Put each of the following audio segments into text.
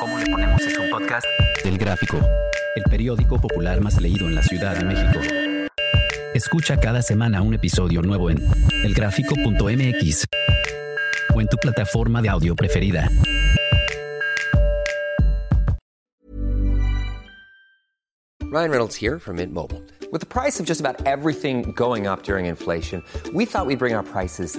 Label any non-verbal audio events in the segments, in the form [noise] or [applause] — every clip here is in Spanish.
¿Cómo le ponemos es un podcast? Del Gráfico, el periódico popular más leído en la Ciudad de México. Escucha cada semana un episodio nuevo en elgráfico.mx o en tu plataforma de audio preferida. Ryan Reynolds here from Mint Mobile. With the price of just about everything going up during inflation, we thought we'd bring our prices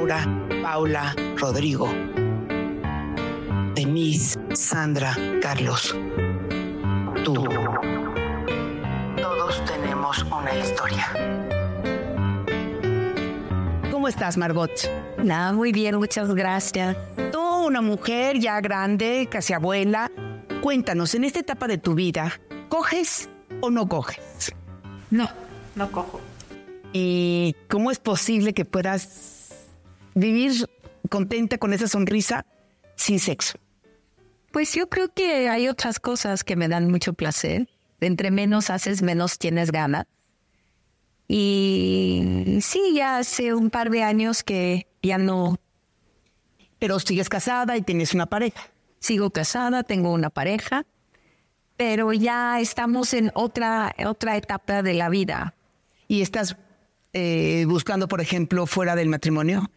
Laura, Paula, Rodrigo, Denise, Sandra, Carlos. Tú. Todos tenemos una historia. ¿Cómo estás, Margot? Nada, muy bien, muchas gracias. Tú, una mujer ya grande, casi abuela. Cuéntanos, en esta etapa de tu vida, ¿coges o no coges? No, no cojo. ¿Y cómo es posible que puedas vivir contenta con esa sonrisa sin sexo? Pues yo creo que hay otras cosas que me dan mucho placer. Entre menos haces, menos tienes ganas. Y sí, ya hace un par de años que ya no Pero sigues casada y tienes una pareja. sigo casada, tengo una pareja, pero ya estamos en otra, otra etapa de la vida. ¿Y estás eh, buscando, por ejemplo, fuera del matrimonio?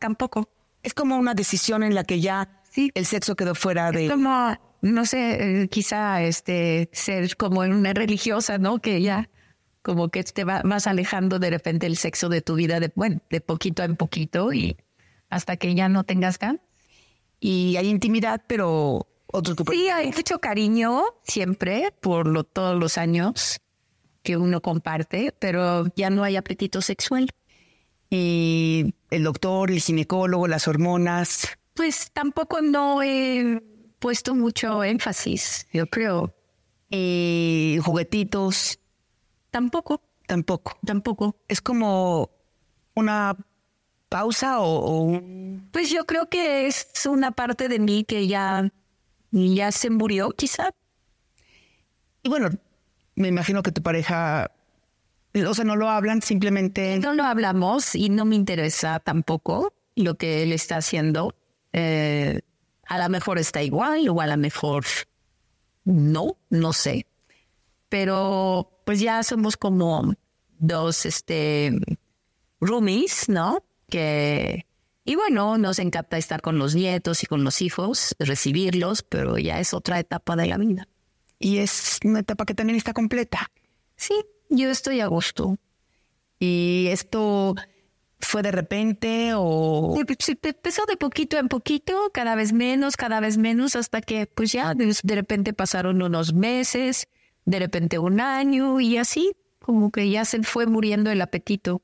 Tampoco. Es como una decisión en la que ya Sí. el sexo quedó fuera de... Es como, no sé, eh, quizá este, ser como en una religiosa, ¿no? Que ya como que te va, vas alejando de repente el sexo de tu vida, de, bueno, de poquito en poquito y hasta que ya no tengas ganas. Y hay intimidad, pero otro tipo Sí, hay mucho cariño siempre por lo, todos los años que uno comparte, pero ya no hay apetito sexual. Y el doctor, el ginecólogo, las hormonas. Pues tampoco no he puesto mucho énfasis, yo creo. Y juguetitos, Tampoco, tampoco. tampoco. Es como una pausa o, o un... Pues yo creo que es una parte de mí que ya, ya se murió, quizá. Y bueno, me imagino que tu pareja... O sea, no lo hablan, simplemente... No lo hablamos y no me interesa tampoco lo que él está haciendo. Eh, a lo mejor está igual o a lo mejor no, no sé. Pero pues ya somos como dos este, roomies, ¿no? Que, y bueno, nos encanta estar con los nietos y con los hijos, recibirlos, pero ya es otra etapa de la vida. Y es una etapa que también está completa. Sí, yo estoy a gusto. Y esto fue de repente o... Empezó de poquito en poquito, cada vez menos, cada vez menos, hasta que pues ya de, de repente pasaron unos meses, de repente un año y así, como que ya se fue muriendo el apetito.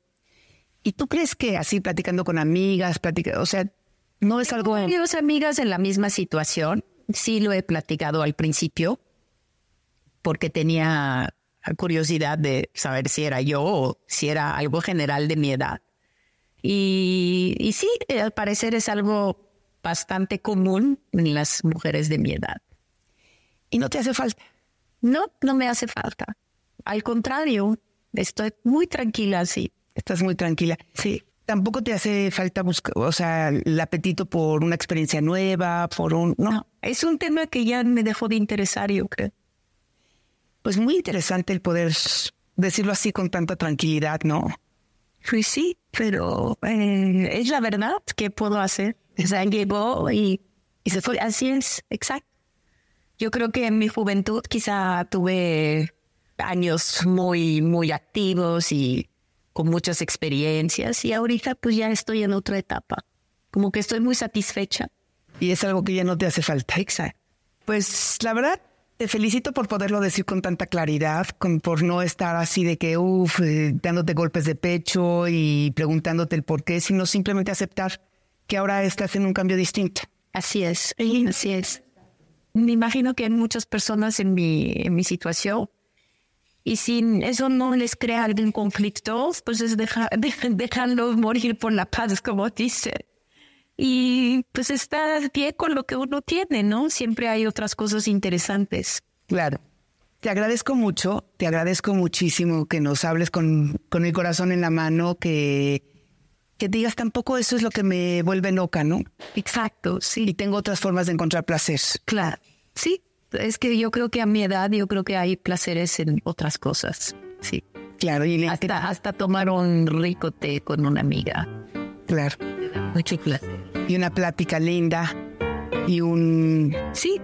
¿Y tú crees que así platicando con amigas, platica, o sea, no es algo... Varios amigas en la misma situación, sí lo he platicado al principio, porque tenía curiosidad de saber si era yo o si era algo general de mi edad. Y, y sí, eh, al parecer es algo bastante común en las mujeres de mi edad. Y no te hace falta. No, no me hace falta. Al contrario, estoy muy tranquila así. Estás muy tranquila. Sí. Tampoco te hace falta buscar, o sea, el apetito por una experiencia nueva, por un... No, No, es un tema que ya me dejó de interesar, yo creo. Pues muy interesante el poder decirlo así con tanta tranquilidad, ¿no? Pues sí, pero eh, es la verdad que puedo hacer. O sea, llegó y, y se fue. Así es, exacto. Yo creo que en mi juventud quizá tuve años muy, muy activos y con muchas experiencias y ahorita pues ya estoy en otra etapa. Como que estoy muy satisfecha. Y es algo que ya no te hace falta. Exacto. Pues la verdad, te felicito por poderlo decir con tanta claridad, con, por no estar así de que, uff, eh, dándote golpes de pecho y preguntándote el por qué, sino simplemente aceptar que ahora estás en un cambio distinto. Así es, así es. Me imagino que hay muchas personas en mi, en mi situación y si eso no les crea algún conflicto, pues es dejarlos [laughs] morir por la paz, como dice y pues está pie con lo que uno tiene, ¿no? Siempre hay otras cosas interesantes. Claro. Te agradezco mucho, te agradezco muchísimo que nos hables con, con el corazón en la mano, que, que digas tampoco eso es lo que me vuelve loca, ¿no? Exacto, sí. Y tengo otras formas de encontrar placer. Claro, sí. Es que yo creo que a mi edad yo creo que hay placeres en otras cosas, sí. Claro, y hasta, hasta tomar un rico té con una amiga. Claro. Mucho placer. Y una plática linda. Y un... Sí,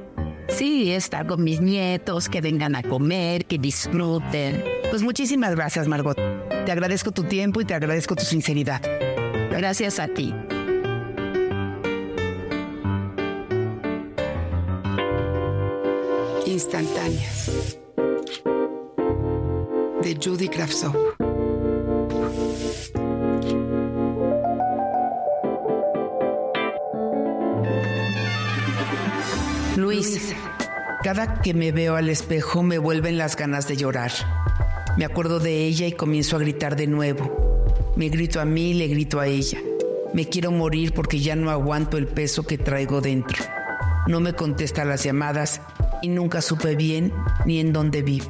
sí, estar con mis nietos, que vengan a comer, que disfruten. Pues muchísimas gracias, Margot. Te agradezco tu tiempo y te agradezco tu sinceridad. Gracias a ti. Instantáneas. De Judy Kravtsov. Cada que me veo al espejo me vuelven las ganas de llorar. Me acuerdo de ella y comienzo a gritar de nuevo. Me grito a mí y le grito a ella. Me quiero morir porque ya no aguanto el peso que traigo dentro. No me contesta las llamadas y nunca supe bien ni en dónde vive.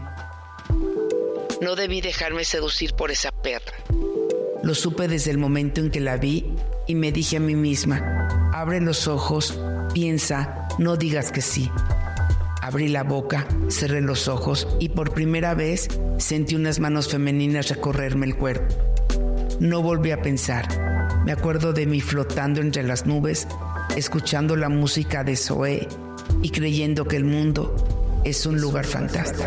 No debí dejarme seducir por esa perra. Lo supe desde el momento en que la vi y me dije a mí misma, abre los ojos, piensa, no digas que sí. Abrí la boca, cerré los ojos y por primera vez sentí unas manos femeninas recorrerme el cuerpo. No volví a pensar. Me acuerdo de mí flotando entre las nubes, escuchando la música de Zoé y creyendo que el mundo es un lugar fantástico.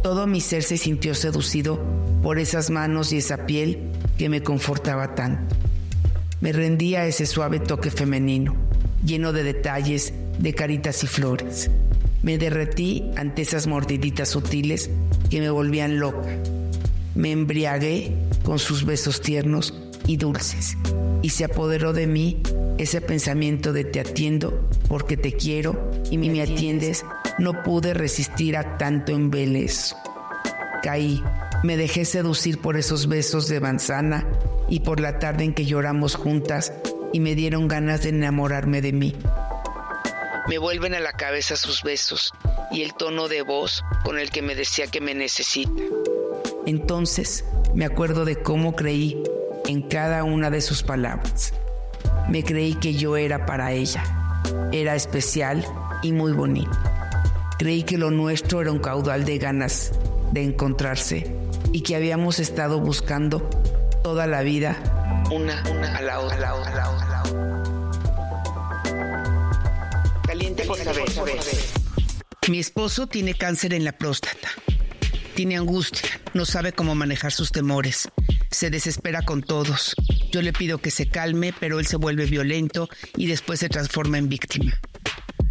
Todo mi ser se sintió seducido por esas manos y esa piel que me confortaba tanto. Me rendí a ese suave toque femenino, lleno de detalles, de caritas y flores. Me derretí ante esas mordiditas sutiles que me volvían loca. Me embriagué con sus besos tiernos y dulces, y se apoderó de mí ese pensamiento de te atiendo porque te quiero y me atiendes. No pude resistir a tanto embelezo. Caí, me dejé seducir por esos besos de manzana y por la tarde en que lloramos juntas y me dieron ganas de enamorarme de mí. Me vuelven a la cabeza sus besos y el tono de voz con el que me decía que me necesita. Entonces me acuerdo de cómo creí en cada una de sus palabras. Me creí que yo era para ella. Era especial y muy bonito. Creí que lo nuestro era un caudal de ganas de encontrarse y que habíamos estado buscando toda la vida una, una a la otra, a la otra, a la otra. Mi esposo tiene cáncer en la próstata. Tiene angustia, no sabe cómo manejar sus temores. Se desespera con todos. Yo le pido que se calme, pero él se vuelve violento y después se transforma en víctima.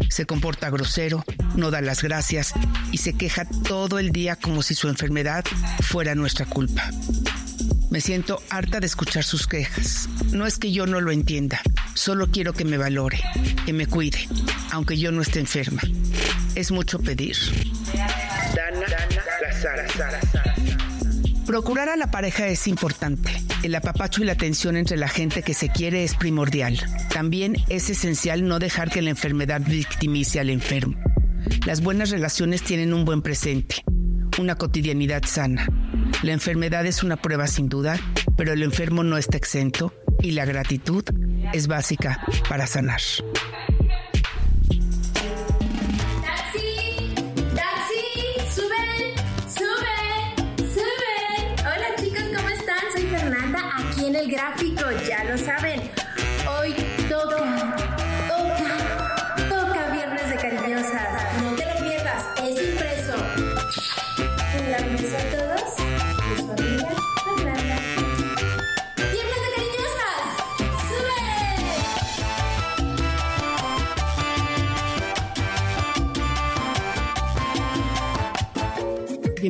Se comporta grosero, no da las gracias y se queja todo el día como si su enfermedad fuera nuestra culpa. Me siento harta de escuchar sus quejas. No es que yo no lo entienda, solo quiero que me valore, que me cuide, aunque yo no esté enferma. Es mucho pedir. Dana, Procurar a la pareja es importante. El apapacho y la atención entre la gente que se quiere es primordial. También es esencial no dejar que la enfermedad victimice al enfermo. Las buenas relaciones tienen un buen presente, una cotidianidad sana. La enfermedad es una prueba sin duda, pero el enfermo no está exento y la gratitud es básica para sanar.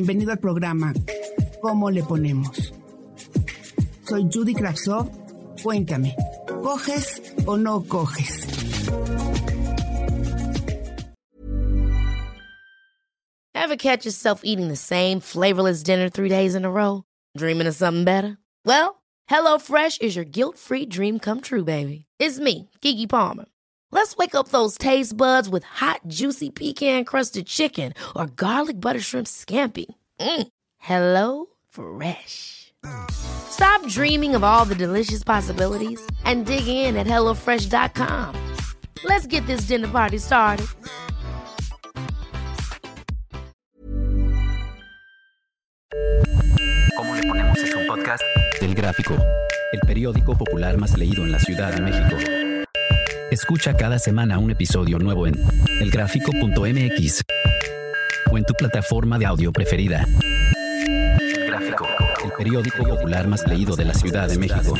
Bienvenido al programa ¿Cómo le ponemos? Soy Judy Kravsov. Cuéntame, ¿coges o no coges? Ever catch yourself eating the same flavorless dinner three days in a row? Dreaming of something better? Well, HelloFresh is your guilt-free dream come true, baby. It's me, Kiki Palmer. Let's wake up those taste buds with hot, juicy pecan-crusted chicken or garlic butter shrimp scampi. Mm. Hello Fresh. Stop dreaming of all the delicious possibilities and dig in at HelloFresh.com. Let's get this dinner party started. ¿Cómo le ponemos es un podcast? El Gráfico, el periódico popular más leído en la Ciudad de México. Escucha cada semana un episodio nuevo en elgráfico.mx o en tu plataforma de audio preferida. Gráfico, el periódico popular más leído de la Ciudad de México.